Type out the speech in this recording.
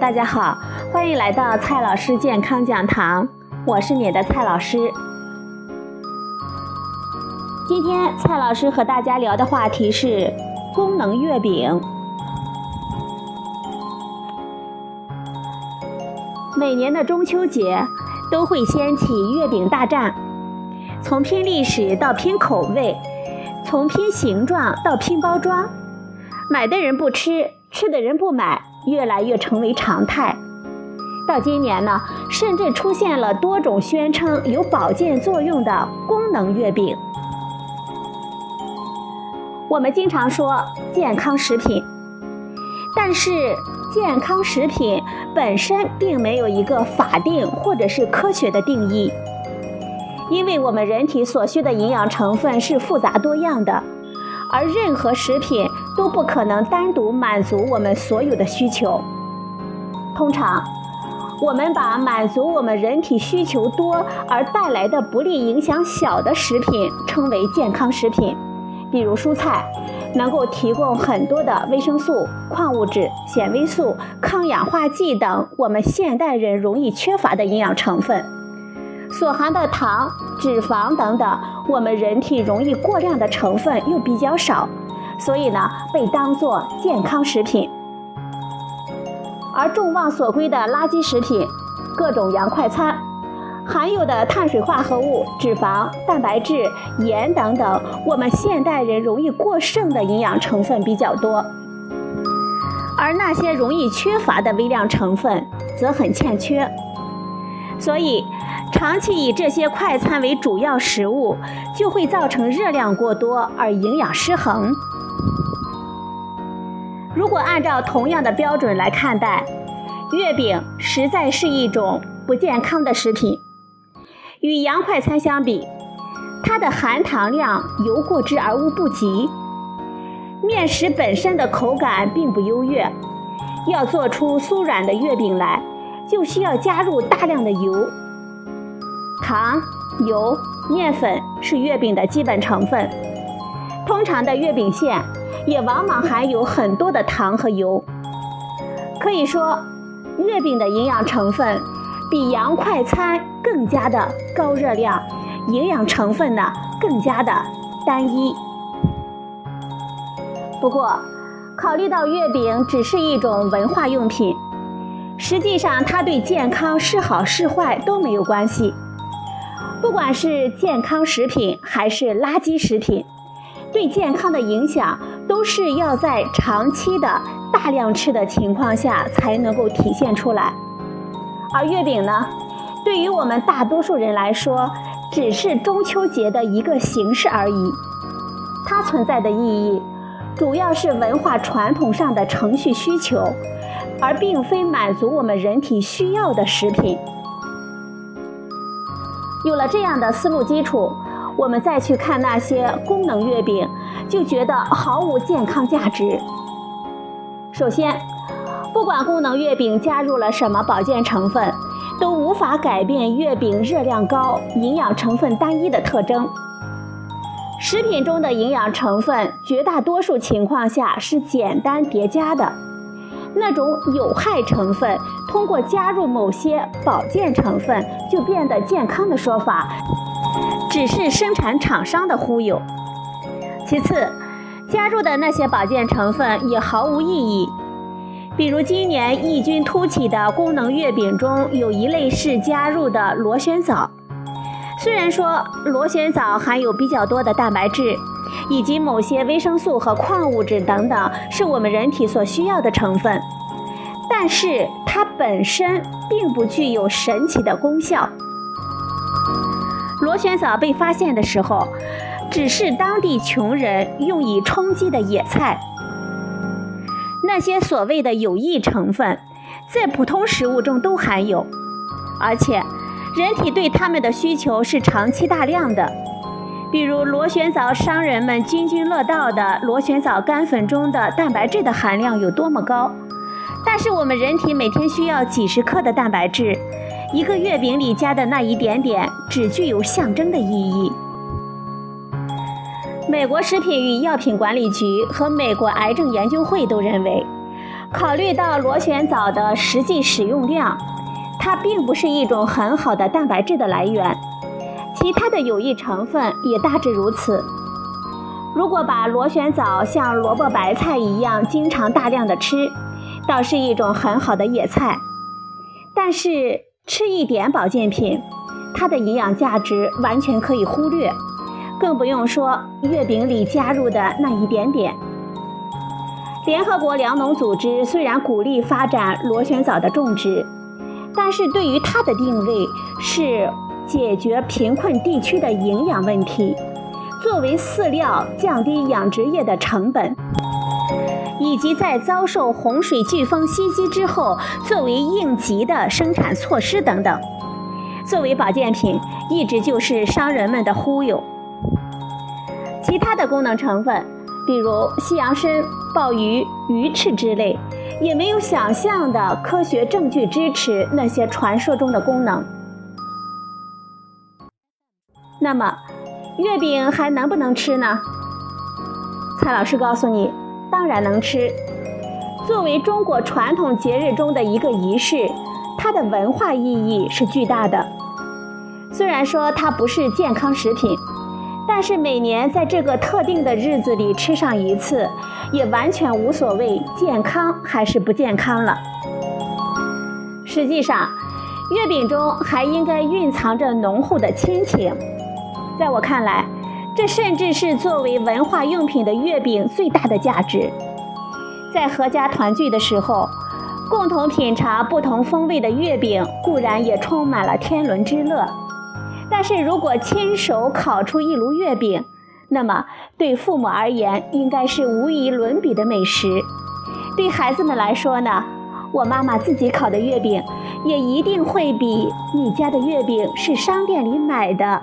大家好，欢迎来到蔡老师健康讲堂，我是你的蔡老师。今天蔡老师和大家聊的话题是功能月饼。每年的中秋节都会掀起月饼大战，从拼历史到拼口味，从拼形状到拼包装，买的人不吃，吃的人不买。越来越成为常态。到今年呢，甚至出现了多种宣称有保健作用的功能月饼。我们经常说健康食品，但是健康食品本身并没有一个法定或者是科学的定义，因为我们人体所需的营养成分是复杂多样的。而任何食品都不可能单独满足我们所有的需求。通常，我们把满足我们人体需求多而带来的不利影响小的食品称为健康食品。比如蔬菜，能够提供很多的维生素、矿物质、纤维素、抗氧化剂等我们现代人容易缺乏的营养成分。所含的糖、脂肪等等，我们人体容易过量的成分又比较少，所以呢，被当作健康食品。而众望所归的垃圾食品，各种洋快餐，含有的碳水化合物、脂肪、蛋白质、盐等等，我们现代人容易过剩的营养成分比较多，而那些容易缺乏的微量成分则很欠缺，所以。长期以这些快餐为主要食物，就会造成热量过多而营养失衡。如果按照同样的标准来看待，月饼实在是一种不健康的食品。与洋快餐相比，它的含糖量尤过之而无不及。面食本身的口感并不优越，要做出酥软的月饼来，就需要加入大量的油。糖、油、面粉是月饼的基本成分，通常的月饼馅也往往含有很多的糖和油。可以说，月饼的营养成分比洋快餐更加的高热量，营养成分呢更加的单一。不过，考虑到月饼只是一种文化用品，实际上它对健康是好是坏都没有关系。不管是健康食品还是垃圾食品，对健康的影响都是要在长期的大量吃的情况下才能够体现出来。而月饼呢，对于我们大多数人来说，只是中秋节的一个形式而已。它存在的意义，主要是文化传统上的程序需求，而并非满足我们人体需要的食品。有了这样的思路基础，我们再去看那些功能月饼，就觉得毫无健康价值。首先，不管功能月饼加入了什么保健成分，都无法改变月饼热量高、营养成分单一的特征。食品中的营养成分，绝大多数情况下是简单叠加的。那种有害成分通过加入某些保健成分就变得健康的说法，只是生产厂商的忽悠。其次，加入的那些保健成分也毫无意义。比如今年异军突起的功能月饼中有一类是加入的螺旋藻。虽然说螺旋藻含有比较多的蛋白质。以及某些维生素和矿物质等等，是我们人体所需要的成分，但是它本身并不具有神奇的功效。螺旋藻被发现的时候，只是当地穷人用以充饥的野菜。那些所谓的有益成分，在普通食物中都含有，而且人体对它们的需求是长期大量的。比如螺旋藻，商人们津津乐道的螺旋藻干粉中的蛋白质的含量有多么高？但是我们人体每天需要几十克的蛋白质，一个月饼里加的那一点点只具有象征的意义。美国食品与药品管理局和美国癌症研究会都认为，考虑到螺旋藻的实际使用量，它并不是一种很好的蛋白质的来源。其他的有益成分也大致如此。如果把螺旋藻像萝卜白菜一样经常大量的吃，倒是一种很好的野菜。但是吃一点保健品，它的营养价值完全可以忽略，更不用说月饼里加入的那一点点。联合国粮农组织虽然鼓励发展螺旋藻的种植，但是对于它的定位是解决贫困地区的营养问题，作为饲料降低养殖业的成本，以及在遭受洪水飓风袭击之后作为应急的生产措施等等。作为保健品，一直就是商人们的忽悠。其他的功能成分。比如西洋参、鲍鱼、鱼翅之类，也没有想象的科学证据支持那些传说中的功能。那么，月饼还能不能吃呢？蔡老师告诉你，当然能吃。作为中国传统节日中的一个仪式，它的文化意义是巨大的。虽然说它不是健康食品。但是每年在这个特定的日子里吃上一次，也完全无所谓健康还是不健康了。实际上，月饼中还应该蕴藏着浓厚的亲情。在我看来，这甚至是作为文化用品的月饼最大的价值。在合家团聚的时候，共同品尝不同风味的月饼，固然也充满了天伦之乐。但是如果亲手烤出一炉月饼，那么对父母而言应该是无与伦比的美食。对孩子们来说呢，我妈妈自己烤的月饼，也一定会比你家的月饼是商店里买的